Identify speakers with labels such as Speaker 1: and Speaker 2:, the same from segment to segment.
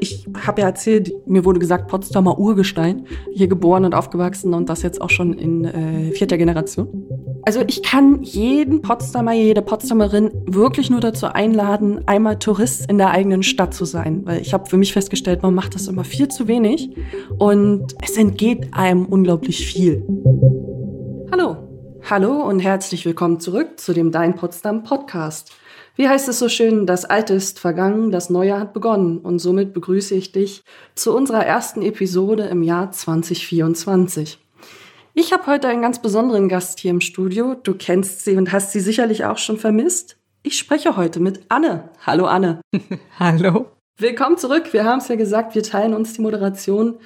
Speaker 1: Ich habe ja erzählt, mir wurde gesagt, Potsdamer Urgestein, hier geboren und aufgewachsen und das jetzt auch schon in äh, vierter Generation. Also ich kann jeden Potsdamer, jede Potsdamerin wirklich nur dazu einladen, einmal Tourist in der eigenen Stadt zu sein. Weil ich habe für mich festgestellt, man macht das immer viel zu wenig und es entgeht einem unglaublich viel. Hallo, hallo und herzlich willkommen zurück zu dem Dein Potsdam Podcast. Wie heißt es so schön, das Alte ist vergangen, das Neue hat begonnen. Und somit begrüße ich dich zu unserer ersten Episode im Jahr 2024. Ich habe heute einen ganz besonderen Gast hier im Studio. Du kennst sie und hast sie sicherlich auch schon vermisst. Ich spreche heute mit Anne. Hallo Anne.
Speaker 2: Hallo.
Speaker 1: Willkommen zurück. Wir haben es ja gesagt, wir teilen uns die Moderation.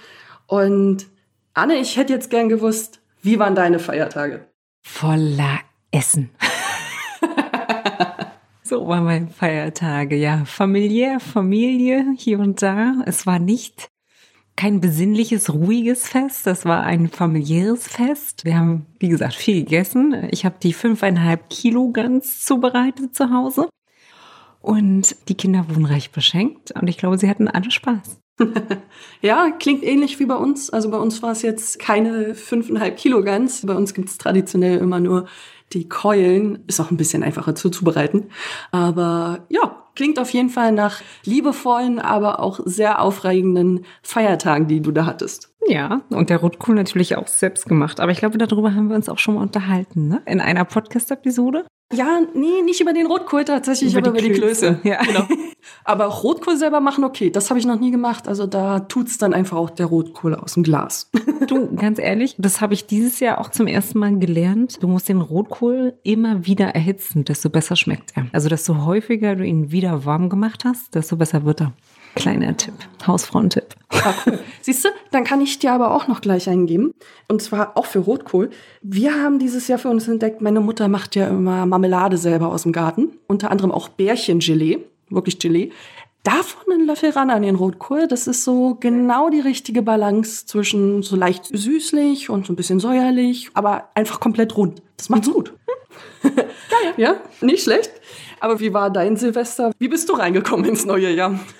Speaker 1: Und Anne, ich hätte jetzt gern gewusst, wie waren deine Feiertage?
Speaker 2: Voller Essen. So waren meine Feiertage, ja. Familiär, Familie, hier und da. Es war nicht kein besinnliches, ruhiges Fest. Das war ein familiäres Fest. Wir haben, wie gesagt, viel gegessen. Ich habe die fünfeinhalb Kilo Gans zubereitet zu Hause. Und die Kinder wurden recht beschenkt. Und ich glaube, sie hatten alle Spaß.
Speaker 1: ja, klingt ähnlich wie bei uns. Also bei uns war es jetzt keine fünfeinhalb Kilo Gans. Bei uns gibt es traditionell immer nur die Keulen ist auch ein bisschen einfacher zuzubereiten. Aber ja, klingt auf jeden Fall nach liebevollen, aber auch sehr aufregenden Feiertagen, die du da hattest.
Speaker 2: Ja, und der Rotkohl natürlich auch selbst gemacht. Aber ich glaube, darüber haben wir uns auch schon mal unterhalten, ne? In einer Podcast-Episode.
Speaker 1: Ja, nee, nicht über den Rotkohl tatsächlich, über aber über die Klöße.
Speaker 2: Ja. Genau.
Speaker 1: Aber Rotkohl selber machen, okay, das habe ich noch nie gemacht. Also da tut's dann einfach auch der Rotkohl aus dem Glas.
Speaker 2: Du, ganz ehrlich, das habe ich dieses Jahr auch zum ersten Mal gelernt. Du musst den Rotkohl immer wieder erhitzen, desto besser schmeckt er. Also desto häufiger du ihn wieder warm gemacht hast, desto besser wird er. Kleiner Tipp, Hausfrauentipp.
Speaker 1: Ah, cool. Siehst du, dann kann ich dir aber auch noch gleich eingeben. Und zwar auch für Rotkohl. Wir haben dieses Jahr für uns entdeckt, meine Mutter macht ja immer Marmelade selber aus dem Garten. Unter anderem auch Bärchengelee, wirklich Gelee. Davon einen Löffel ran an den Rotkohl. Das ist so genau die richtige Balance zwischen so leicht süßlich und so ein bisschen säuerlich, aber einfach komplett rund. Das macht's mhm. gut. Geil. ja, nicht schlecht. Aber wie war dein Silvester? Wie bist du reingekommen ins neue Jahr?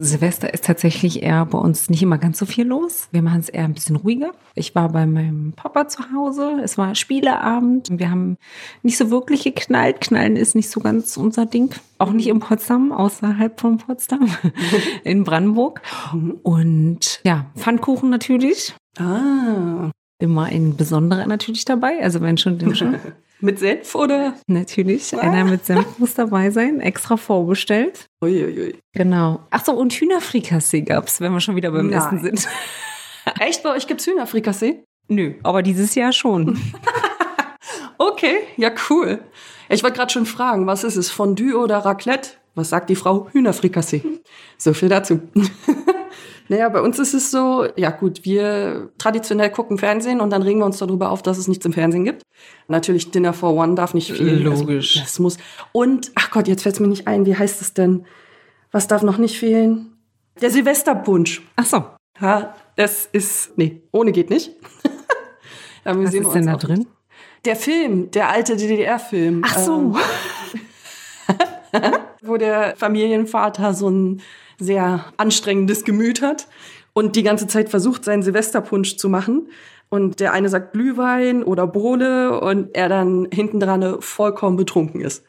Speaker 2: Silvester ist tatsächlich eher bei uns nicht immer ganz so viel los. Wir machen es eher ein bisschen ruhiger. Ich war bei meinem Papa zu Hause. Es war Spieleabend. Wir haben nicht so wirklich geknallt. Knallen ist nicht so ganz unser Ding. Auch nicht in Potsdam, außerhalb von Potsdam, in Brandenburg. Mhm. Und ja, Pfannkuchen natürlich.
Speaker 1: Ah.
Speaker 2: Immer ein besonderer natürlich dabei. Also wenn schon, den schon.
Speaker 1: Mit Senf oder?
Speaker 2: Natürlich, ah. einer mit Senf muss dabei sein, extra vorbestellt.
Speaker 1: Uiuiui.
Speaker 2: Genau. Ach so, und Hühnerfrikassee gab's, wenn wir schon wieder beim Nein. Essen sind.
Speaker 1: Echt, bei euch gibt's Hühnerfrikassee?
Speaker 2: Nö, aber dieses Jahr schon.
Speaker 1: okay, ja cool. Ich wollte gerade schon fragen, was ist es, Fondue oder Raclette? Was sagt die Frau? Hühnerfrikassee. So viel dazu. Naja, bei uns ist es so, ja gut, wir traditionell gucken Fernsehen und dann regen wir uns darüber auf, dass es nichts im Fernsehen gibt. Natürlich Dinner for One darf nicht fehlen.
Speaker 2: Also, Logisch.
Speaker 1: Also, das muss. Und, ach Gott, jetzt fällt es mir nicht ein, wie heißt es denn? Was darf noch nicht fehlen? Der Silvesterpunsch.
Speaker 2: Ach so.
Speaker 1: Ja, das ist, nee, ohne geht nicht.
Speaker 2: Was ist denn da drin?
Speaker 1: Der Film, der alte DDR-Film.
Speaker 2: Ach so.
Speaker 1: Ähm, wo der Familienvater so ein sehr anstrengendes Gemüt hat und die ganze Zeit versucht, seinen Silvesterpunsch zu machen. Und der eine sagt Glühwein oder Bohle und er dann hinten dran vollkommen betrunken ist.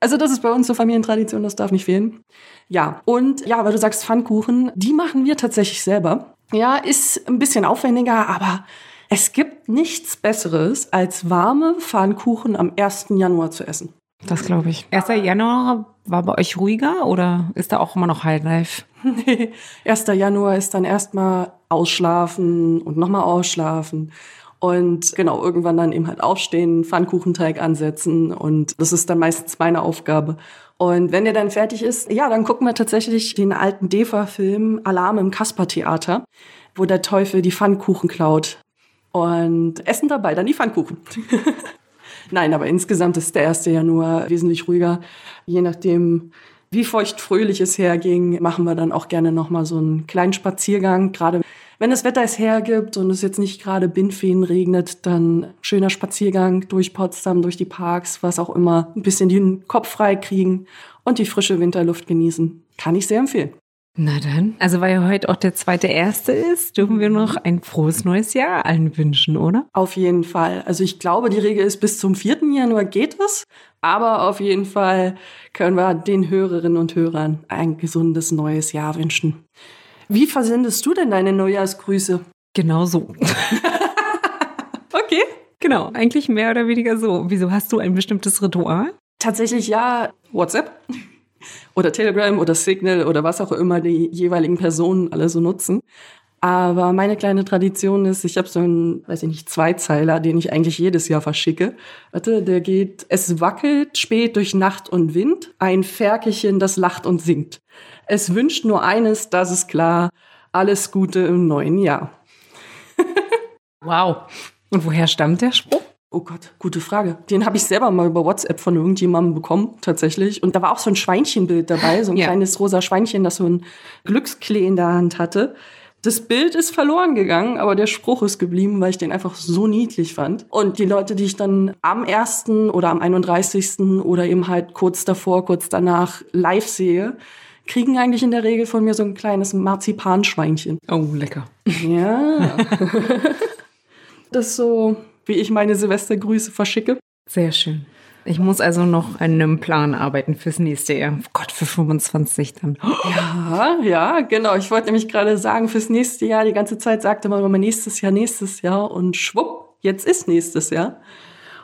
Speaker 1: Also das ist bei uns so Familientradition, das darf nicht fehlen. Ja, und ja, weil du sagst Pfannkuchen, die machen wir tatsächlich selber. Ja, ist ein bisschen aufwendiger, aber es gibt nichts Besseres, als warme Pfannkuchen am 1. Januar zu essen.
Speaker 2: Das glaube ich. 1. Januar war bei euch ruhiger oder ist da auch immer noch Highlife?
Speaker 1: Nee, 1. Januar ist dann erstmal ausschlafen und nochmal ausschlafen. Und genau, irgendwann dann eben halt aufstehen, Pfannkuchenteig ansetzen und das ist dann meistens meine Aufgabe. Und wenn der dann fertig ist, ja, dann gucken wir tatsächlich den alten DEFA-Film Alarm im Kaspertheater, wo der Teufel die Pfannkuchen klaut. Und essen dabei dann die Pfannkuchen. Nein, aber insgesamt ist der 1. Januar wesentlich ruhiger. Je nachdem, wie feucht fröhlich es herging, machen wir dann auch gerne nochmal so einen kleinen Spaziergang. Gerade wenn das Wetter es hergibt und es jetzt nicht gerade Bindfeen regnet, dann schöner Spaziergang durch Potsdam, durch die Parks, was auch immer, ein bisschen den Kopf frei kriegen und die frische Winterluft genießen. Kann ich sehr empfehlen.
Speaker 2: Na dann, also weil ja heute auch der zweite erste ist, dürfen wir noch ein frohes neues Jahr allen wünschen, oder?
Speaker 1: Auf jeden Fall. Also ich glaube, die Regel ist bis zum 4. Januar geht es, aber auf jeden Fall können wir den Hörerinnen und Hörern ein gesundes neues Jahr wünschen. Wie versendest du denn deine Neujahrsgrüße?
Speaker 2: Genau so.
Speaker 1: Okay.
Speaker 2: Genau, eigentlich mehr oder weniger so. Wieso hast du ein bestimmtes Ritual?
Speaker 1: Tatsächlich ja, WhatsApp oder Telegram oder Signal oder was auch immer die jeweiligen Personen alle so nutzen. Aber meine kleine Tradition ist, ich habe so einen, weiß ich nicht, Zweizeiler, den ich eigentlich jedes Jahr verschicke. Warte, der geht, es wackelt spät durch Nacht und Wind, ein Ferkelchen, das lacht und singt. Es wünscht nur eines, das ist klar, alles Gute im neuen Jahr.
Speaker 2: Wow. Und woher stammt der Spruch?
Speaker 1: Oh Gott, gute Frage. Den habe ich selber mal über WhatsApp von irgendjemandem bekommen, tatsächlich. Und da war auch so ein Schweinchenbild dabei, so ein
Speaker 2: Ja.
Speaker 1: kleines rosa Schweinchen, das so ein Glücksklee in der Hand hatte. Das Bild ist verloren gegangen, aber der Spruch ist geblieben, weil ich den einfach so niedlich fand. Und die Leute, die ich dann am 1. oder am 31. oder eben halt kurz davor, kurz danach live sehe, kriegen eigentlich in der Regel von mir so ein kleines Marzipanschweinchen.
Speaker 2: Oh, lecker.
Speaker 1: Ja. das ist so, wie ich meine Silvestergrüße verschicke.
Speaker 2: Sehr schön. Ich muss also noch an einem Plan arbeiten fürs nächste Jahr. Oh Gott, für 25 dann.
Speaker 1: Ja, ja, genau. Ich wollte nämlich gerade sagen, fürs nächste Jahr, die ganze Zeit sagte man immer nächstes Jahr, nächstes Jahr und schwupp, jetzt ist nächstes Jahr.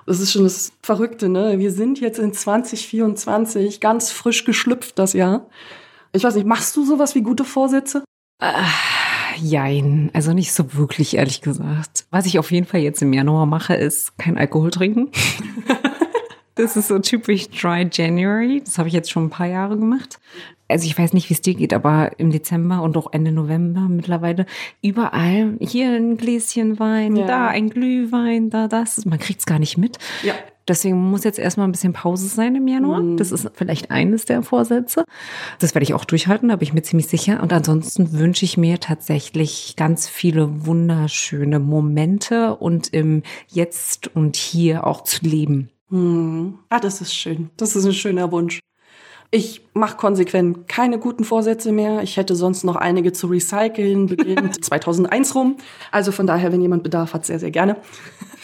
Speaker 1: Das ist schon das Verrückte, ne? Wir sind jetzt in 2024, ganz frisch geschlüpft das Jahr. Ich weiß nicht, machst du sowas wie gute Vorsätze?
Speaker 2: Jein, also nicht so wirklich, ehrlich gesagt. Was ich auf jeden Fall jetzt im Januar mache, ist kein Alkohol trinken. Das ist so typisch Dry January. Das habe ich jetzt schon ein paar Jahre gemacht. Also ich weiß nicht, wie es dir geht, aber im Dezember und auch Ende November mittlerweile überall hier ein Gläschen Wein,
Speaker 1: Ja.
Speaker 2: da ein Glühwein, da das. Man kriegt es gar nicht mit.
Speaker 1: Ja.
Speaker 2: Deswegen muss jetzt erstmal ein bisschen Pause sein im Januar.
Speaker 1: Mhm.
Speaker 2: Das ist vielleicht eines der Vorsätze. Das werde ich auch durchhalten, da bin ich mir ziemlich sicher. Und ansonsten wünsche ich mir tatsächlich ganz viele wunderschöne Momente und im Jetzt und Hier auch zu leben.
Speaker 1: Hm. Ah, das ist schön. Das ist ein schöner Wunsch. Ich mache konsequent keine guten Vorsätze mehr. Ich hätte sonst noch einige zu recyceln, beginnend 2001 rum. Also von daher, wenn jemand Bedarf hat, sehr, sehr gerne.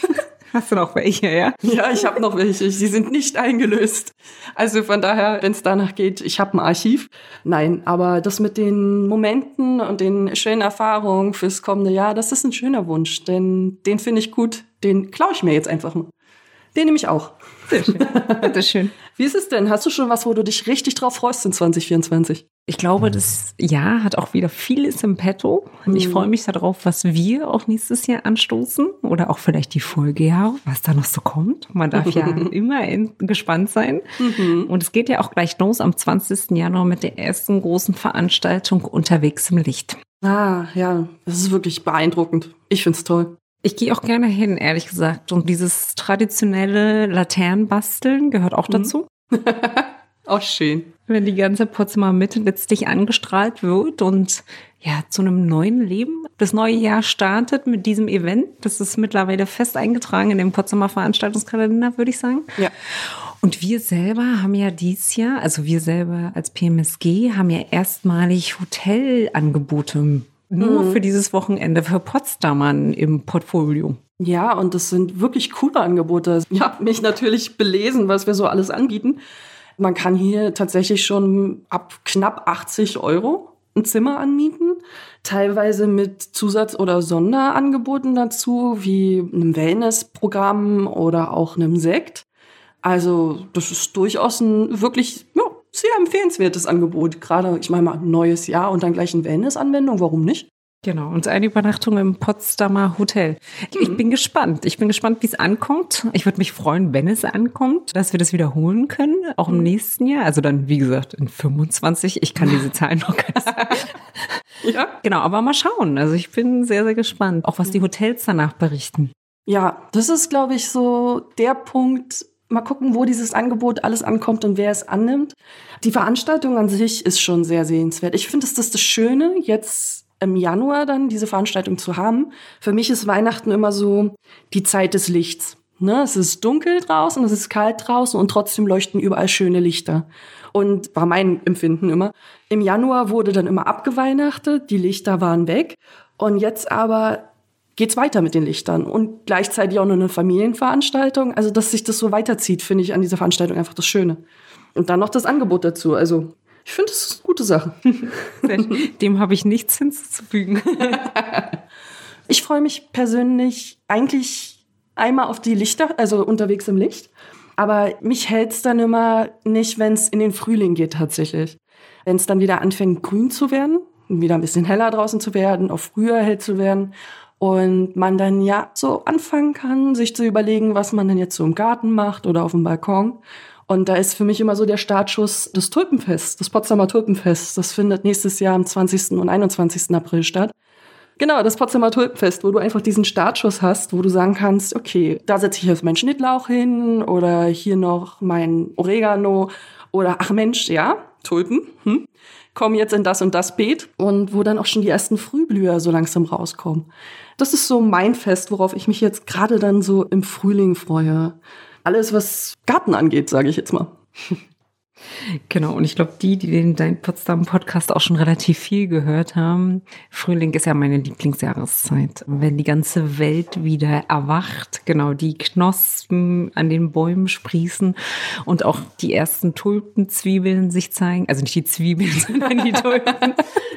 Speaker 2: Hast du noch welche, ja?
Speaker 1: Ja, ich habe noch welche. Sie sind nicht eingelöst. Also von daher, wenn es danach geht, ich habe ein Archiv. Nein, aber das mit den Momenten und den schönen Erfahrungen fürs kommende Jahr, das ist ein schöner Wunsch. Denn den finde ich gut. Den klaue ich mir jetzt einfach mal. Den nehme ich auch.
Speaker 2: Sehr schön. Bitteschön.
Speaker 1: Wie ist es denn? Hast du schon was, wo du dich richtig drauf freust in 2024?
Speaker 2: Ich glaube, das Jahr hat auch wieder vieles im Petto. Ich
Speaker 1: Mhm.
Speaker 2: freue mich darauf, was wir auch nächstes Jahr anstoßen oder auch vielleicht die Folgejahre, was da noch so kommt. Man darf ja immer gespannt sein.
Speaker 1: Mhm.
Speaker 2: Und es geht ja auch gleich los am 20. Januar mit der ersten großen Veranstaltung unterwegs im Licht.
Speaker 1: Ah, ja, das ist wirklich beeindruckend. Ich find's toll.
Speaker 2: Ich gehe auch gerne hin, ehrlich gesagt. Und dieses traditionelle Laternenbasteln gehört auch dazu.
Speaker 1: Auch schön.
Speaker 2: wenn die ganze Potsdamer Mitte letztlich angestrahlt wird und ja, zu einem neuen Leben. Das neue Jahr startet mit diesem Event. Das ist mittlerweile fest eingetragen in dem Potsdamer Veranstaltungskalender, würde ich sagen.
Speaker 1: Ja.
Speaker 2: Und wir selber haben ja dieses Jahr, also wir selber als PMSG, haben ja erstmalig Hotelangebote nur für dieses Wochenende für Potsdamern im Portfolio.
Speaker 1: Ja, und das sind wirklich coole Angebote. Ich habe mich natürlich belesen, was wir so alles anbieten. Man kann hier tatsächlich schon ab knapp 80 Euro ein Zimmer anmieten, teilweise mit Zusatz- oder Sonderangeboten dazu, wie einem Wellnessprogramm oder auch einem Sekt. Also das ist durchaus ein wirklich ja, sehr empfehlenswertes Angebot. Gerade, ich meine mal, neues Jahr und dann gleich eine Wellnessanwendung, warum nicht?
Speaker 2: Genau, und eine Übernachtung im Potsdamer Hotel. Ich bin gespannt. Ich bin gespannt, wie es ankommt. Ich würde mich freuen, wenn es ankommt, dass wir das wiederholen können, auch im nächsten Jahr. Also dann, wie gesagt, in 25. Ich kann diese Zahlen noch gar nicht sagen.
Speaker 1: Ja.
Speaker 2: Genau, aber mal schauen. Also ich bin sehr, sehr gespannt, auch was die Hotels danach berichten.
Speaker 1: Ja, das ist, glaube ich, so der Punkt. Mal gucken, wo dieses Angebot alles ankommt und wer es annimmt. Die Veranstaltung an sich ist schon sehr sehenswert. Ich finde, das ist das Schöne jetzt im Januar dann diese Veranstaltung zu haben. Für mich ist Weihnachten immer so die Zeit des Lichts. Ne? Es ist dunkel draußen, es ist kalt draußen und trotzdem leuchten überall schöne Lichter. Und war mein Empfinden immer. Im Januar wurde dann immer abgeweihnachtet, die Lichter waren weg. Und jetzt aber geht's weiter mit den Lichtern und gleichzeitig auch noch eine Familienveranstaltung. Also, dass sich das so weiterzieht, finde ich an dieser Veranstaltung einfach das Schöne. Und dann noch das Angebot dazu. Also, ich finde, das ist eine gute Sache.
Speaker 2: Dem habe ich nichts hinzuzufügen.
Speaker 1: ich freue mich persönlich eigentlich einmal auf die Lichter, also unterwegs im Licht. Aber mich hält's dann immer nicht, wenn es in den Frühling geht tatsächlich. Wenn es dann wieder anfängt, grün zu werden, wieder ein bisschen heller draußen zu werden, auch früher hell zu werden und man dann ja so anfangen kann, sich zu überlegen, was man denn jetzt so im Garten macht oder auf dem Balkon. Und da ist für mich immer so der Startschuss des Tulpenfest, das Potsdamer Tulpenfest. Das findet nächstes Jahr am 20. und 21. April statt. Genau, das Potsdamer Tulpenfest, wo du einfach diesen Startschuss hast, wo du sagen kannst, okay, da setze ich jetzt meinen Schnittlauch hin oder hier noch mein Oregano oder ach Mensch, ja, Tulpen, hm, kommen jetzt in das und das Beet und wo dann auch schon die ersten Frühblüher so langsam rauskommen. Das ist so mein Fest, worauf ich mich jetzt gerade dann so im Frühling freue alles, was Garten angeht, sage ich jetzt mal.
Speaker 2: Genau, und ich glaube, die, die den Dein Potsdam Podcast auch schon relativ viel gehört haben, Frühling ist ja meine Lieblingsjahreszeit. Wenn die ganze Welt wieder erwacht, genau, die Knospen an den Bäumen sprießen und auch die ersten Tulpenzwiebeln sich zeigen, also nicht die Zwiebeln, sondern die Tulpen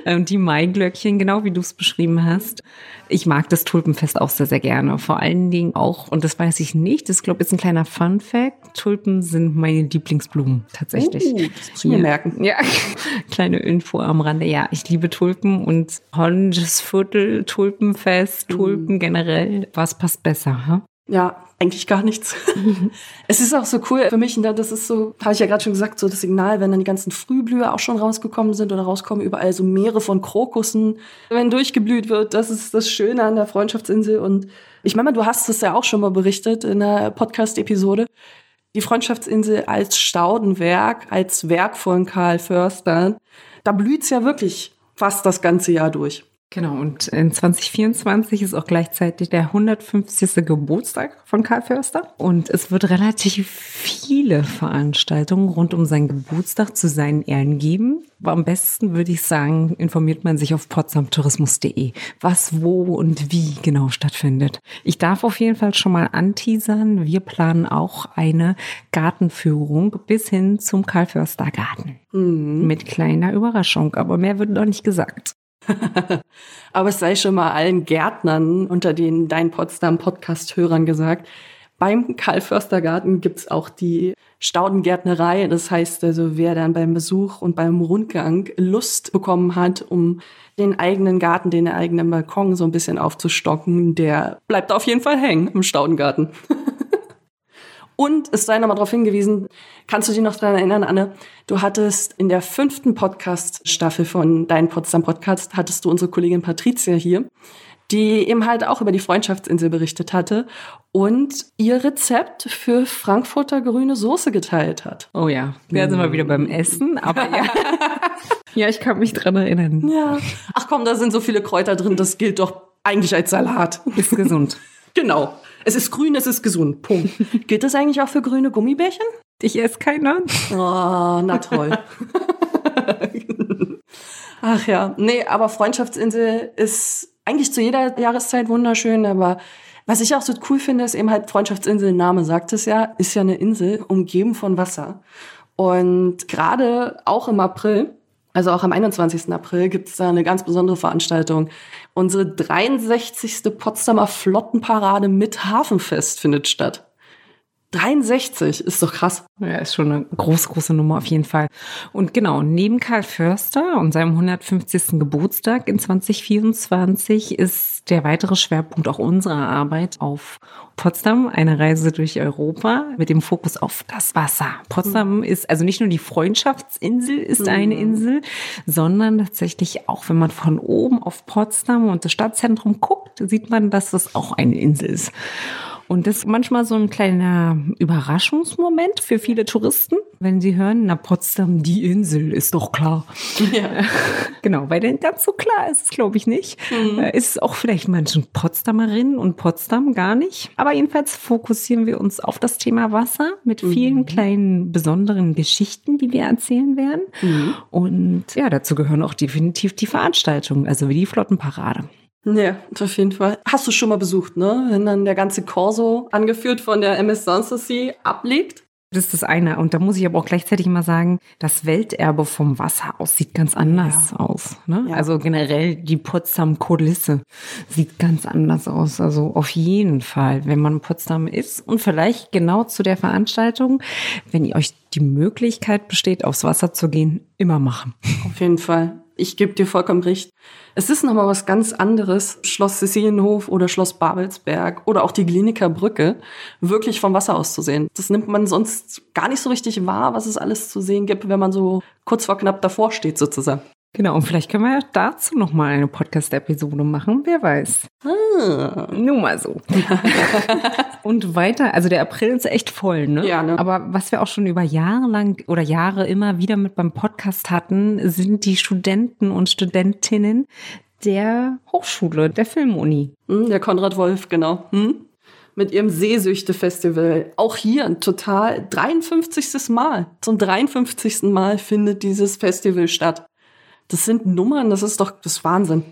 Speaker 2: und die Maiglöckchen, genau wie du es beschrieben hast. Ich mag das Tulpenfest auch sehr, sehr gerne. Vor allen Dingen auch, und das weiß ich nicht, das glaube ich ist ein kleiner Fun Fact, Tulpen sind meine Lieblingsblumen tatsächlich
Speaker 1: richtig. Uh, das muss ich mir merken.
Speaker 2: Ja, kleine Info am Rande. Ja, ich liebe Tulpen und holländisches Viertel, Tulpenfest, mhm. Tulpen generell. Was passt besser? Ha?
Speaker 1: Ja, eigentlich gar nichts. es ist auch so cool für mich, ne, das ist so, habe ich ja gerade schon gesagt, so das Signal, wenn dann die ganzen Frühblüher auch schon rausgekommen sind oder rauskommen, überall so Meere von Krokussen, wenn durchgeblüht wird, das ist das Schöne an der Freundschaftsinsel und ich meine, du hast es ja auch schon mal berichtet in der Podcast-Episode, die Freundschaftsinsel als Staudenwerk, als Werk von Karl Förster, da blüht's ja wirklich fast das ganze Jahr durch.
Speaker 2: Genau, und in 2024 ist auch gleichzeitig der 150. Geburtstag von Karl Förster. Und es wird relativ viele Veranstaltungen rund um seinen Geburtstag zu seinen Ehren geben. Aber am besten würde ich sagen, informiert man sich auf potsdamtourismus.de, was, wo und wie genau stattfindet. Ich darf auf jeden Fall schon mal anteasern. Wir planen auch eine Gartenführung bis hin zum Karl Förster Garten. Mhm. Mit kleiner Überraschung, aber mehr wird noch nicht gesagt.
Speaker 1: Aber es sei schon mal allen Gärtnern unter den Dein Potsdam Podcast-Hörern gesagt, beim Karl-Förster-Garten gibt's auch die Staudengärtnerei. Das heißt also, wer dann beim Besuch und beim Rundgang Lust bekommen hat, um den eigenen Garten, den eigenen Balkon so ein bisschen aufzustocken, der bleibt auf jeden Fall hängen im Staudengarten. Und es sei nochmal darauf hingewiesen, kannst du dich noch daran erinnern, Anne? Du hattest in der fünften Podcast-Staffel von Dein Potsdam Podcast, hattest du unsere Kollegin Patricia hier, die eben halt auch über die Freundschaftsinsel berichtet hatte und ihr Rezept für Frankfurter grüne Soße geteilt hat.
Speaker 2: Oh ja, wir sind mal wieder beim Essen, aber ja. ja, ich kann mich dran erinnern.
Speaker 1: Ja. Ach komm, da sind so viele Kräuter drin, das gilt doch eigentlich als Salat.
Speaker 2: Ist gesund.
Speaker 1: genau. Es ist grün, es ist gesund. Punkt. Gilt das eigentlich auch für grüne Gummibärchen?
Speaker 2: Ich esse keiner.
Speaker 1: Oh, na toll. Ach ja, nee, aber Freundschaftsinsel ist eigentlich zu jeder Jahreszeit wunderschön, aber was ich auch so cool finde, ist eben halt Freundschaftsinsel, Name sagt es ja, ist ja eine Insel umgeben von Wasser. Und gerade auch im April also auch am 21. April gibt es da eine ganz besondere Veranstaltung. Unsere 63. Potsdamer Flottenparade mit Hafenfest findet statt. 63 ist doch krass.
Speaker 2: Ja, ist schon eine groß, große Nummer auf jeden Fall. Und genau, neben Karl Förster und seinem 150. Geburtstag in 2024 ist der weitere Schwerpunkt auch unserer Arbeit auf Potsdam, eine Reise durch Europa mit dem Fokus auf das Wasser. Potsdam mhm. ist also nicht nur die Freundschaftsinsel ist mhm. eine Insel, sondern tatsächlich auch, wenn man von oben auf Potsdam und das Stadtzentrum guckt, sieht man, dass es auch eine Insel ist. Und das ist manchmal so ein kleiner Überraschungsmoment für viele Touristen, wenn sie hören, na Potsdam, die Insel, ist doch klar. Ja. genau, weil denn ganz so klar ist es, glaube ich, nicht. Mhm. Äh, ist es auch vielleicht manchen Potsdamerinnen und Potsdam gar nicht. Aber jedenfalls fokussieren wir uns auf das Thema Wasser mit vielen mhm. kleinen besonderen Geschichten, die wir erzählen werden. Mhm. Und ja, dazu gehören auch definitiv die Veranstaltungen, also wie die Flottenparade.
Speaker 1: Ja, auf jeden Fall. Hast du schon mal besucht, ne? Wenn dann der ganze Corso, angeführt von der MS Sanssouci, ablegt?
Speaker 2: Das ist das eine. Und da muss ich aber auch gleichzeitig mal sagen, das Welterbe vom Wasser aus sieht ganz anders ja. aus. Ne? Ja. Also generell die Potsdam Kulisse sieht ganz anders aus. Also auf jeden Fall, wenn man in Potsdam ist und vielleicht genau zu der Veranstaltung, wenn ihr euch die Möglichkeit besteht, aufs Wasser zu gehen, immer machen.
Speaker 1: Auf jeden Fall ich gebe dir vollkommen recht. Es ist nochmal was ganz anderes, Schloss Cecilienhof oder Schloss Babelsberg oder auch die Kliniker Brücke wirklich vom Wasser aus zu sehen. Das nimmt man sonst gar nicht so richtig wahr, was es alles zu sehen gibt, wenn man so kurz vor knapp davor steht sozusagen.
Speaker 2: Genau, und vielleicht können wir dazu nochmal eine Podcast-Episode machen, wer weiß. Ah. Nur mal so. und weiter, also der April ist echt voll, ne?
Speaker 1: Ja, ne?
Speaker 2: Aber was wir auch schon über Jahre lang oder Jahre immer wieder mit beim Podcast hatten, sind die Studenten und Studentinnen der Hochschule, der Filmuni.
Speaker 1: Hm, der Konrad Wolf, genau. Hm? mit ihrem Seesüchte-Festival. Auch hier ein total 53. Mal. Zum 53. Mal findet dieses Festival statt. Das sind Nummern, das ist doch das Wahnsinn.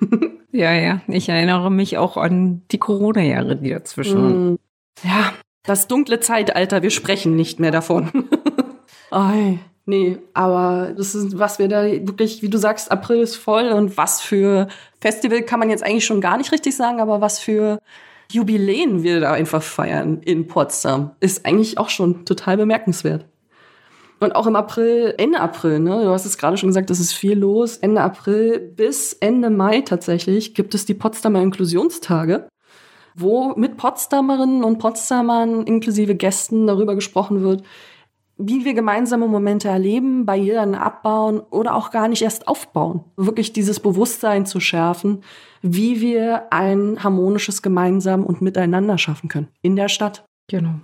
Speaker 2: ja, ja. Ich erinnere mich auch an die Corona-Jahre, die dazwischen. Mm.
Speaker 1: Ja, das dunkle Zeitalter, wir sprechen nicht mehr davon. Ei, nee, aber das ist, was wir da wirklich, wie du sagst, April ist voll und was für Festival kann man jetzt eigentlich schon gar nicht richtig sagen, aber was für Jubiläen wir da einfach feiern in Potsdam, ist eigentlich auch schon total bemerkenswert. Und auch im April, Ende April, ne? Du hast es gerade schon gesagt, es ist viel los. Ende April bis Ende Mai tatsächlich gibt es die Potsdamer Inklusionstage, wo mit Potsdamerinnen und Potsdamern inklusive Gästen darüber gesprochen wird, wie wir gemeinsame Momente erleben, Barrieren abbauen oder auch gar nicht erst aufbauen. Wirklich dieses Bewusstsein zu schärfen, wie wir ein harmonisches Gemeinsam und Miteinander schaffen können in der Stadt.
Speaker 2: Genau.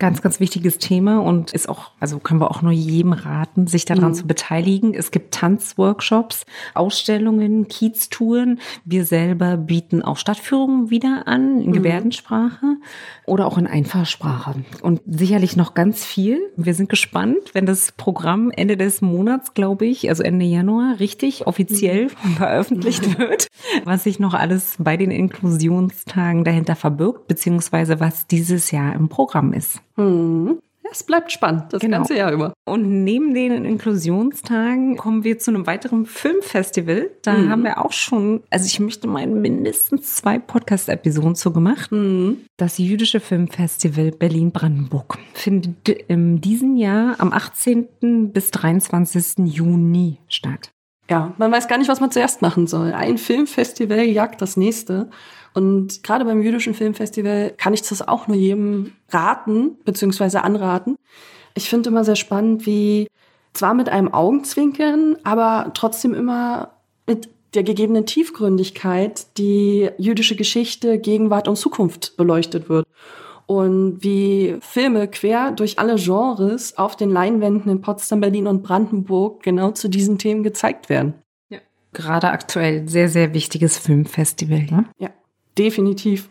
Speaker 2: Ganz, ganz wichtiges Thema und ist auch, also können wir auch nur jedem raten, sich daran mhm. zu beteiligen. Es gibt Tanzworkshops, Ausstellungen, Kieztouren. Wir selber bieten auch Stadtführungen wieder an in mhm. Gebärdensprache oder auch in Einfachsprache. Und sicherlich noch ganz viel. Wir sind gespannt, wenn das Programm Ende des Monats, glaube ich, also Ende Januar, richtig offiziell mhm. veröffentlicht wird, was sich noch alles bei den Inklusionstagen dahinter verbirgt, beziehungsweise was dieses Jahr im Programm ist ist.
Speaker 1: Hm. Es bleibt spannend, das genau. ganze Jahr über.
Speaker 2: Und neben den Inklusionstagen kommen wir zu einem weiteren Filmfestival. Da mhm. haben wir auch schon, also ich möchte mal mindestens zwei Podcast-Episoden zu gemacht. Mhm. Das Jüdische Filmfestival Berlin-Brandenburg findet in diesem Jahr am 18. bis 23. Juni statt.
Speaker 1: Ja, man weiß gar nicht, was man zuerst machen soll. Ein Filmfestival jagt das nächste. Und gerade beim jüdischen Filmfestival kann ich das auch nur jedem raten, beziehungsweise anraten. Ich finde immer sehr spannend, wie zwar mit einem Augenzwinkern, aber trotzdem immer mit der gegebenen Tiefgründigkeit die jüdische Geschichte, Gegenwart und Zukunft beleuchtet wird. Und wie Filme quer durch alle Genres auf den Leinwänden in Potsdam, Berlin und Brandenburg genau zu diesen Themen gezeigt werden.
Speaker 2: Ja. Gerade aktuell sehr, sehr wichtiges Filmfestival.
Speaker 1: Ne? Ja definitiv.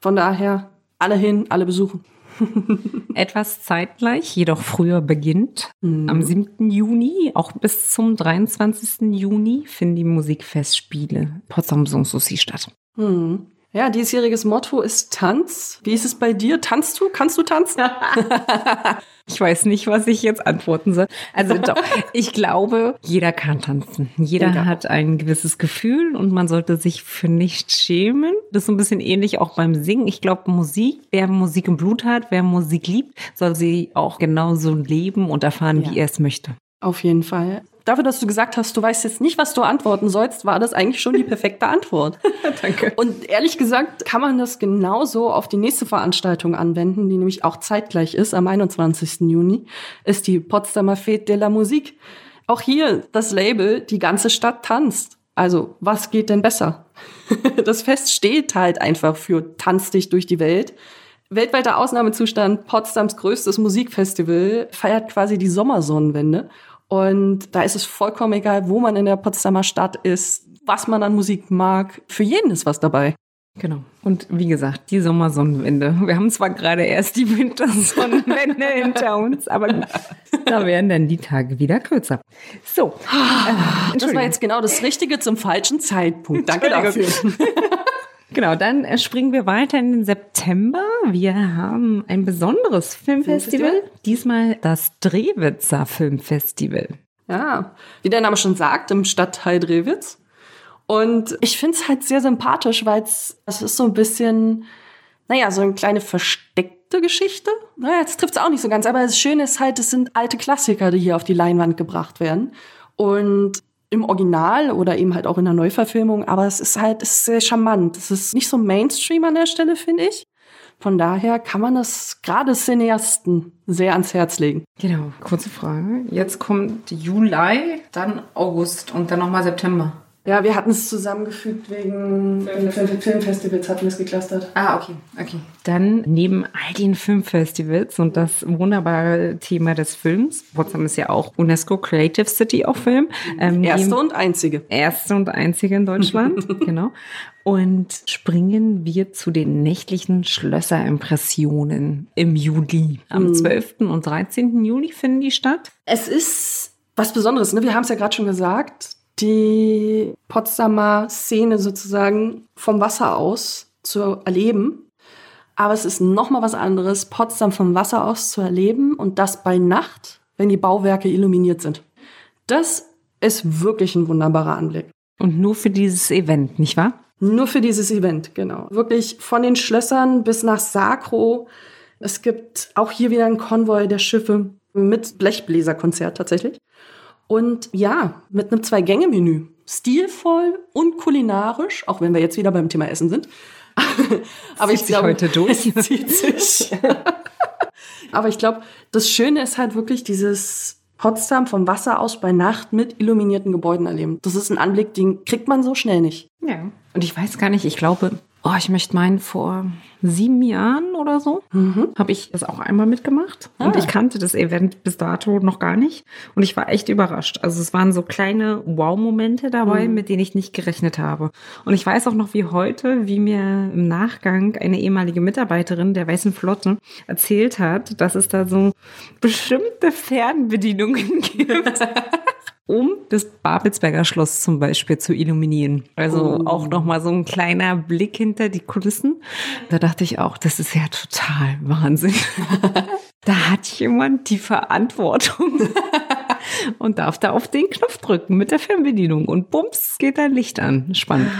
Speaker 1: Von daher alle hin, alle besuchen.
Speaker 2: Etwas zeitgleich, jedoch früher beginnt. Mhm. Am 7. Juni, auch bis zum 23. Juni, finden die Musikfestspiele Potsdam Sanssouci statt.
Speaker 1: Mhm. Ja, diesjähriges Motto ist Tanz. Wie ist es bei dir? Tanzt du? Kannst du tanzen?
Speaker 2: ich weiß nicht, was ich jetzt antworten soll. Also doch, ich glaube, jeder kann tanzen. Jeder ja. hat ein gewisses Gefühl und man sollte sich für nichts schämen. Das ist so ein bisschen ähnlich auch beim Singen. Ich glaube, Musik, wer Musik im Blut hat, wer Musik liebt, soll sie auch genauso leben und erfahren, ja. wie er es möchte.
Speaker 1: Auf jeden Fall dafür, dass du gesagt hast, du weißt jetzt nicht, was du antworten sollst, war das eigentlich schon die perfekte Antwort.
Speaker 2: Danke.
Speaker 1: Und ehrlich gesagt kann man das genauso auf die nächste Veranstaltung anwenden, die nämlich auch zeitgleich ist, am 21. Juni, ist die Potsdamer Fête de la Musique. Auch hier das Label, die ganze Stadt tanzt. Also, was geht denn besser? das Fest steht halt einfach für Tanz dich durch die Welt. Weltweiter Ausnahmezustand, Potsdams größtes Musikfestival, feiert quasi die Sommersonnenwende. Und da ist es vollkommen egal, wo man in der Potsdamer Stadt ist, was man an Musik mag. Für jeden ist was dabei.
Speaker 2: Genau. Und wie gesagt, die Sommersonnenwende. Wir haben zwar gerade erst die Wintersonnenwende hinter uns, aber gut, da werden dann die Tage wieder kürzer. So.
Speaker 1: Äh, das war jetzt genau das Richtige zum falschen Zeitpunkt. Danke dafür.
Speaker 2: Genau, dann äh, springen wir weiter in den September. Wir haben ein besonderes Filmfestival, Filmfestival? diesmal das Drewitzer Filmfestival.
Speaker 1: Ja, wie der Name schon sagt, im Stadtteil Drewitz. Und ich finde es halt sehr sympathisch, weil es ist so ein bisschen, naja, so eine kleine versteckte Geschichte. Naja, jetzt trifft es auch nicht so ganz, aber das Schöne ist halt, es sind alte Klassiker, die hier auf die Leinwand gebracht werden. Und im Original oder eben halt auch in der Neuverfilmung, aber es ist halt es ist sehr charmant. Es ist nicht so Mainstream an der Stelle, finde ich. Von daher kann man das gerade Cineasten sehr ans Herz legen.
Speaker 2: Genau, kurze Frage. Jetzt kommt Juli, dann August und dann nochmal September.
Speaker 1: Ja, wir hatten es zusammengefügt wegen Filmfestivals, hatten wir es geclustert.
Speaker 2: Ah, okay, okay. Dann neben all den Filmfestivals und das wunderbare Thema des Films, Potsdam ist ja auch UNESCO Creative City of Film.
Speaker 1: Ähm, erste und einzige.
Speaker 2: Erste und einzige in Deutschland, genau. Und springen wir zu den nächtlichen Schlösserimpressionen im Juli. Am 12. Mhm. und 13. Juli finden die statt.
Speaker 1: Es ist was Besonderes, ne? Wir haben es ja gerade schon gesagt die Potsdamer Szene sozusagen vom Wasser aus zu erleben. Aber es ist noch mal was anderes, Potsdam vom Wasser aus zu erleben und das bei Nacht, wenn die Bauwerke illuminiert sind. Das ist wirklich ein wunderbarer Anblick.
Speaker 2: Und nur für dieses Event, nicht wahr?
Speaker 1: Nur für dieses Event, genau. Wirklich von den Schlössern bis nach Sakro. Es gibt auch hier wieder einen Konvoi der Schiffe mit Blechbläserkonzert tatsächlich. Und ja, mit einem Zwei-Gänge-Menü. Stilvoll und kulinarisch, auch wenn wir jetzt wieder beim Thema Essen sind.
Speaker 2: Aber zieht ich glaube, heute durch.
Speaker 1: zieht sich. Aber ich glaube, das Schöne ist halt wirklich dieses Potsdam vom Wasser aus bei Nacht mit illuminierten Gebäuden erleben. Das ist ein Anblick, den kriegt man so schnell nicht.
Speaker 2: Ja. Und ich weiß gar nicht, ich glaube, oh, ich möchte meinen, vor sieben Jahren oder so mhm. habe ich das auch einmal mitgemacht. Ah. Und ich kannte das Event bis dato noch gar nicht. Und ich war echt überrascht. Also es waren so kleine Wow-Momente dabei, mhm. mit denen ich nicht gerechnet habe. Und ich weiß auch noch wie heute, wie mir im Nachgang eine ehemalige Mitarbeiterin der Weißen Flotte erzählt hat, dass es da so bestimmte Fernbedienungen gibt um das Babelsberger Schloss zum Beispiel zu illuminieren. Also oh. auch nochmal so ein kleiner Blick hinter die Kulissen. Da dachte ich auch, das ist ja total Wahnsinn. da hat jemand die Verantwortung und darf da auf den Knopf drücken mit der Fernbedienung und bums geht ein Licht an. Spannend.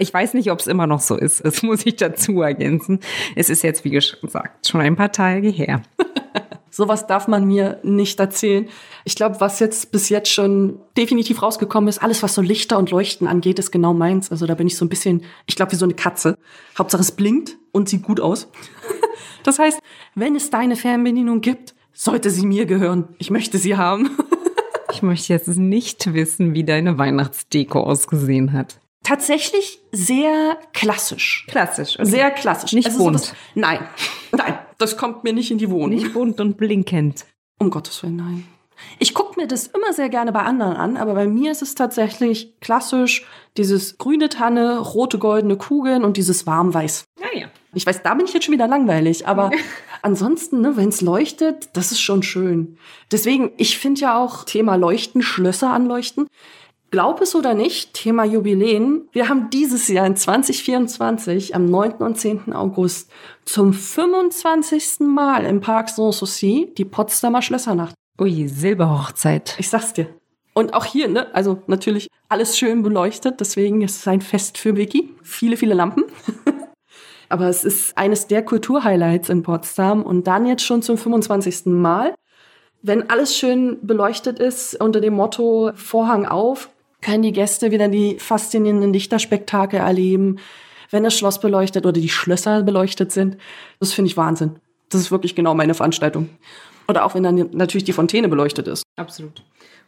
Speaker 2: Ich weiß nicht, ob es immer noch so ist. Das muss ich dazu ergänzen. Es ist jetzt, wie gesagt, schon ein paar Tage her.
Speaker 1: Sowas darf man mir nicht erzählen. Ich glaube, was jetzt bis jetzt schon definitiv rausgekommen ist, alles, was so Lichter und Leuchten angeht, ist genau meins. Also da bin ich so ein bisschen, ich glaube, wie so eine Katze. Hauptsache es blinkt und sieht gut aus. das heißt, wenn es deine Fernbedienung gibt, sollte sie mir gehören. Ich möchte sie haben.
Speaker 2: ich möchte jetzt nicht wissen, wie deine Weihnachtsdeko ausgesehen hat.
Speaker 1: Tatsächlich sehr klassisch.
Speaker 2: Klassisch.
Speaker 1: Okay. Sehr klassisch.
Speaker 2: Nicht also bunt. So
Speaker 1: nein, nein, das kommt mir nicht in die Wohnung.
Speaker 2: Nicht bunt und blinkend.
Speaker 1: Um Gottes Willen, nein. Ich gucke mir das immer sehr gerne bei anderen an, aber bei mir ist es tatsächlich klassisch dieses grüne Tanne, rote goldene Kugeln und dieses warmweiß.
Speaker 2: Ja, ja.
Speaker 1: Ich weiß, da bin ich jetzt schon wieder langweilig, aber ansonsten, ne, wenn es leuchtet, das ist schon schön. Deswegen, ich finde ja auch Thema Leuchten, Schlösser anleuchten. Glaub es oder nicht, Thema Jubiläen. Wir haben dieses Jahr in 2024 am 9. und 10. August zum 25. Mal im Park Sanssouci die Potsdamer Schlössernacht.
Speaker 2: Ui, Silberhochzeit.
Speaker 1: Ich sag's dir. Und auch hier, ne, also natürlich alles schön beleuchtet, deswegen ist es ein Fest für Vicky. Viele, viele Lampen. Aber es ist eines der Kulturhighlights in Potsdam und dann jetzt schon zum 25. Mal. Wenn alles schön beleuchtet ist unter dem Motto Vorhang auf, können die Gäste wieder die faszinierenden Lichterspektakel erleben, wenn das Schloss beleuchtet oder die Schlösser beleuchtet sind. Das finde ich Wahnsinn. Das ist wirklich genau meine Veranstaltung. Oder auch wenn dann natürlich die Fontäne beleuchtet ist.
Speaker 2: Absolut.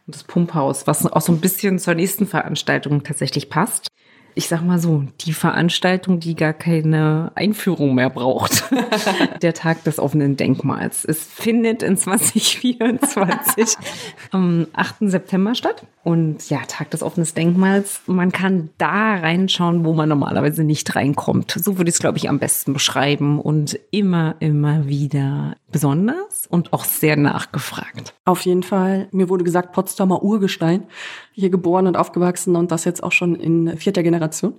Speaker 2: Und das Pumphaus, was auch so ein bisschen zur nächsten Veranstaltung tatsächlich passt ich sag mal so, die Veranstaltung, die gar keine Einführung mehr braucht. Der Tag des offenen Denkmals. Es findet in 2024 am 8. September statt. Und ja, Tag des offenen Denkmals. Man kann da reinschauen, wo man normalerweise nicht reinkommt. So würde ich es, glaube ich, am besten beschreiben. Und immer, immer wieder besonders und auch sehr nachgefragt.
Speaker 1: Auf jeden Fall. Mir wurde gesagt, Potsdamer Urgestein. Hier geboren und aufgewachsen und das jetzt auch schon in vierter Generation.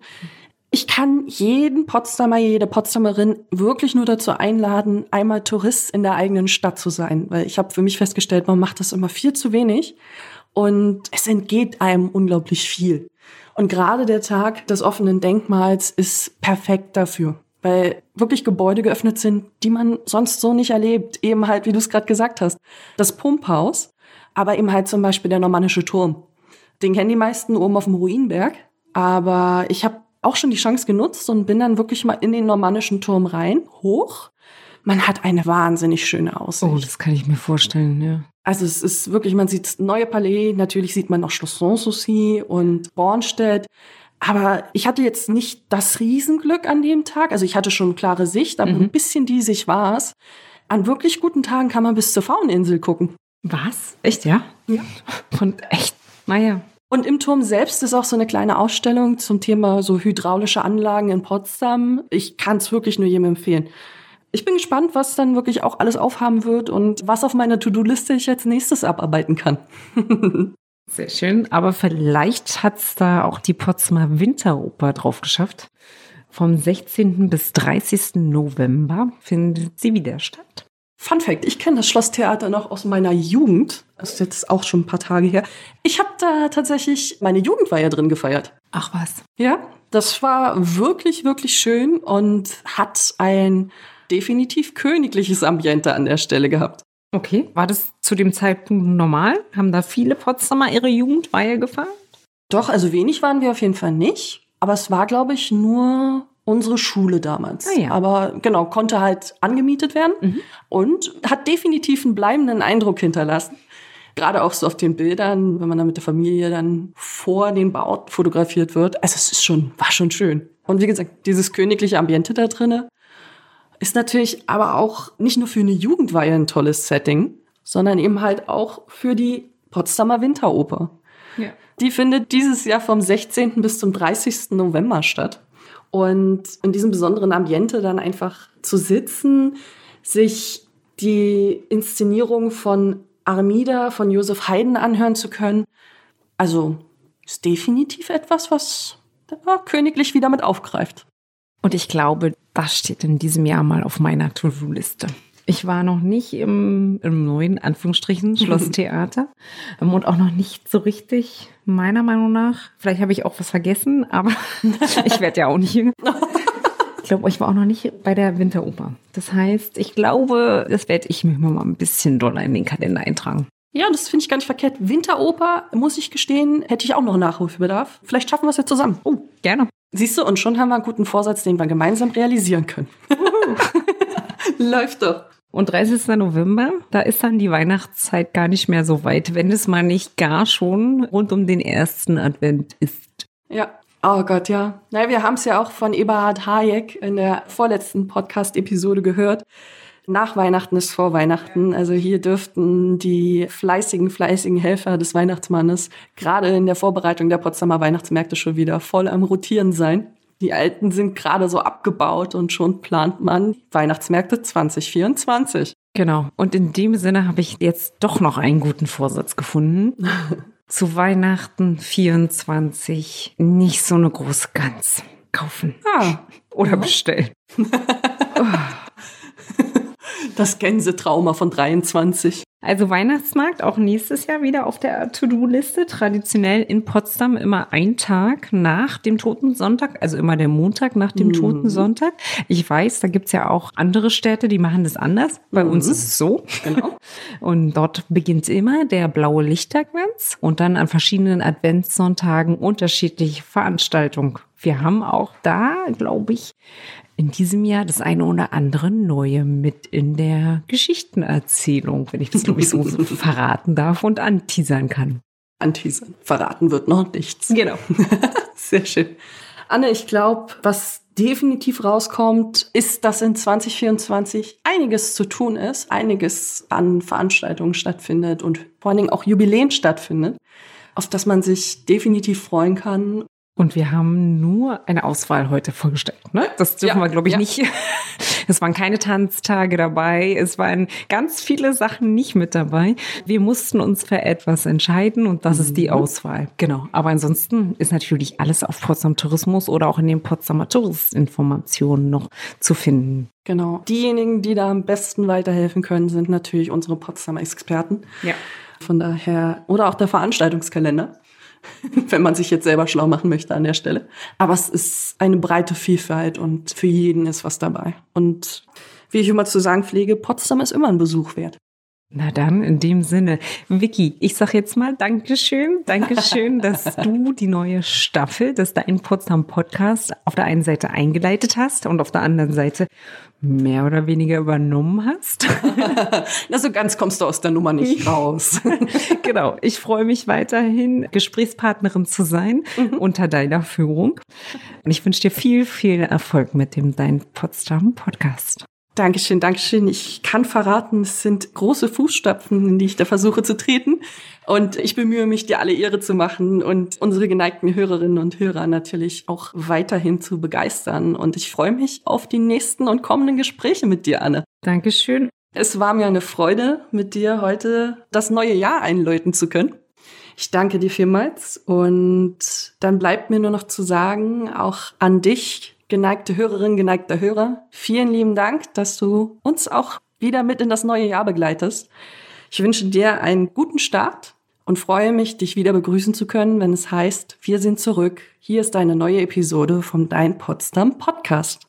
Speaker 1: Ich kann jeden Potsdamer, jede Potsdamerin wirklich nur dazu einladen, einmal Tourist in der eigenen Stadt zu sein, weil ich habe für mich festgestellt, man macht das immer viel zu wenig und es entgeht einem unglaublich viel. Und gerade der Tag des offenen Denkmals ist perfekt dafür, weil wirklich Gebäude geöffnet sind, die man sonst so nicht erlebt. Eben halt, wie du es gerade gesagt hast, das Pumphaus, aber eben halt zum Beispiel der normannische Turm. Den kennen die meisten oben auf dem Ruinberg. Aber ich habe auch schon die Chance genutzt und bin dann wirklich mal in den normannischen Turm rein, hoch. Man hat eine wahnsinnig schöne Aussicht.
Speaker 2: Oh, das kann ich mir vorstellen, ja.
Speaker 1: Also es ist wirklich, man sieht neue Palais, natürlich sieht man noch Schloss Sanssouci und Bornstedt. Aber ich hatte jetzt nicht das Riesenglück an dem Tag. Also ich hatte schon klare Sicht, aber mhm. ein bisschen die sich war es. An wirklich guten Tagen kann man bis zur Fauninsel gucken.
Speaker 2: Was? Echt, ja?
Speaker 1: Ja.
Speaker 2: Und echt, naja,
Speaker 1: und im Turm selbst ist auch so eine kleine Ausstellung zum Thema so hydraulische Anlagen in Potsdam. Ich kann es wirklich nur jedem empfehlen. Ich bin gespannt, was dann wirklich auch alles aufhaben wird und was auf meiner To-Do-Liste ich als nächstes abarbeiten kann.
Speaker 2: Sehr schön. Aber vielleicht hat es da auch die Potsdamer Winteroper drauf geschafft. Vom 16. bis 30. November findet sie wieder statt.
Speaker 1: Fun Fact, ich kenne das Schlosstheater noch aus meiner Jugend. Das ist jetzt auch schon ein paar Tage her. Ich habe da tatsächlich meine Jugendweihe drin gefeiert.
Speaker 2: Ach was.
Speaker 1: Ja, das war wirklich, wirklich schön und hat ein definitiv königliches Ambiente an der Stelle gehabt.
Speaker 2: Okay, war das zu dem Zeitpunkt normal? Haben da viele Potsdamer ihre Jugendweihe gefeiert?
Speaker 1: Doch, also wenig waren wir auf jeden Fall nicht. Aber es war, glaube ich, nur unsere Schule damals.
Speaker 2: Ah, ja.
Speaker 1: Aber genau, konnte halt angemietet werden mhm. und hat definitiv einen bleibenden Eindruck hinterlassen. Gerade auch so auf den Bildern, wenn man dann mit der Familie dann vor den Bauten fotografiert wird. Also es ist schon, war schon schön. Und wie gesagt, dieses königliche Ambiente da drinnen ist natürlich aber auch nicht nur für eine Jugendweihe ein tolles Setting, sondern eben halt auch für die Potsdamer Winteroper. Ja. Die findet dieses Jahr vom 16. bis zum 30. November statt. Und in diesem besonderen Ambiente dann einfach zu sitzen, sich die Inszenierung von Armida, von Josef Haydn anhören zu können. Also ist definitiv etwas, was der königlich wieder mit aufgreift.
Speaker 2: Und ich glaube, das steht in diesem Jahr mal auf meiner To-Do-Liste. Ich war noch nicht im, im neuen, Anführungsstrichen, Schlosstheater ähm, und auch noch nicht so richtig, meiner Meinung nach. Vielleicht habe ich auch was vergessen, aber ich werde ja auch nicht jünger. Ich glaube, ich war auch noch nicht bei der Winteroper. Das heißt, ich glaube, das werde ich mir mal ein bisschen doller in den Kalender eintragen.
Speaker 1: Ja, das finde ich gar nicht verkehrt. Winteroper, muss ich gestehen, hätte ich auch noch Nachholbedarf. Vielleicht schaffen wir es ja zusammen.
Speaker 2: Oh, gerne.
Speaker 1: Siehst du, und schon haben wir einen guten Vorsatz, den wir gemeinsam realisieren können. Läuft doch.
Speaker 2: Und 30. November, da ist dann die Weihnachtszeit gar nicht mehr so weit, wenn es mal nicht gar schon rund um den ersten Advent ist.
Speaker 1: Ja. Oh Gott, ja. Naja, wir haben es ja auch von Eberhard Hayek in der vorletzten Podcast-Episode gehört. Nach Weihnachten ist vor Weihnachten. Also hier dürften die fleißigen, fleißigen Helfer des Weihnachtsmannes gerade in der Vorbereitung der Potsdamer Weihnachtsmärkte schon wieder voll am Rotieren sein. Die alten sind gerade so abgebaut und schon plant man Weihnachtsmärkte 2024.
Speaker 2: Genau. Und in dem Sinne habe ich jetzt doch noch einen guten Vorsatz gefunden. Zu Weihnachten 24 nicht so eine große Gans kaufen.
Speaker 1: Ah.
Speaker 2: Oder bestellen. oh.
Speaker 1: Das Gänsetrauma von 23.
Speaker 2: Also Weihnachtsmarkt auch nächstes Jahr wieder auf der To-Do-Liste. Traditionell in Potsdam immer ein Tag nach dem Toten Sonntag, also immer der Montag nach dem mhm. Toten Sonntag. Ich weiß, da gibt's ja auch andere Städte, die machen das anders. Bei mhm. uns ist es so. Genau. Und dort beginnt immer der blaue Lichtadvents und dann an verschiedenen Adventssonntagen unterschiedliche Veranstaltungen. Wir haben auch da, glaube ich, in diesem Jahr das eine oder andere Neue mit in der Geschichtenerzählung, wenn ich das, glaube ich, so verraten darf und anteasern kann.
Speaker 1: Anteasern. Verraten wird noch nichts.
Speaker 2: Genau.
Speaker 1: Sehr schön. Anne, ich glaube, was definitiv rauskommt, ist, dass in 2024 einiges zu tun ist, einiges an Veranstaltungen stattfindet und vor allen Dingen auch Jubiläen stattfindet, auf das man sich definitiv freuen kann.
Speaker 2: Und wir haben nur eine Auswahl heute vorgestellt. Ne? Das dürfen
Speaker 1: Ja,
Speaker 2: wir, glaube ich,
Speaker 1: ja.
Speaker 2: nicht. Es waren keine Tanztage dabei. Es waren ganz viele Sachen nicht mit dabei. Wir mussten uns für etwas entscheiden und das ist
Speaker 1: Mhm.
Speaker 2: die Auswahl. Genau. Aber ansonsten ist natürlich alles auf Potsdam Tourismus oder auch in den Potsdamer Touristinformationen noch zu finden.
Speaker 1: Genau. Diejenigen, die da am besten weiterhelfen können, sind natürlich unsere Potsdamer Experten.
Speaker 2: Ja.
Speaker 1: Von daher, oder auch der Veranstaltungskalender, wenn man sich jetzt selber schlau machen möchte an der Stelle. Aber es ist eine breite Vielfalt und für jeden ist was dabei. Und wie ich immer zu sagen pflege, Potsdam ist immer ein Besuch wert.
Speaker 2: Na dann, in dem Sinne, Vicky, ich sag jetzt mal Dankeschön, Dankeschön, dass du die neue Staffel des Dein Potsdam Podcast auf der einen Seite eingeleitet hast und auf der anderen Seite mehr oder weniger übernommen hast.
Speaker 1: Na, so ganz kommst du aus der Nummer nicht raus.
Speaker 2: genau, ich freue mich weiterhin, Gesprächspartnerin zu sein unter deiner Führung. Und ich wünsche dir viel, viel Erfolg mit dem Dein Potsdam Podcast.
Speaker 1: Dankeschön, Dankeschön. Ich kann verraten, es sind große Fußstapfen, in die ich da versuche zu treten. Und ich bemühe mich, dir alle Ehre zu machen und unsere geneigten Hörerinnen und Hörer natürlich auch weiterhin zu begeistern. Und ich freue mich auf die nächsten und kommenden Gespräche mit dir, Anne.
Speaker 2: Dankeschön.
Speaker 1: Es war mir eine Freude, mit dir heute das neue Jahr einläuten zu können. Ich danke dir vielmals und dann bleibt mir nur noch zu sagen, auch an dich, geneigte Hörerin, geneigter Hörer, vielen lieben Dank, dass du uns auch wieder mit in das neue Jahr begleitest. Ich wünsche dir einen guten Start und freue mich, dich wieder begrüßen zu können, wenn es heißt, wir sind zurück. Hier ist eine neue Episode vom Dein Potsdam Podcast.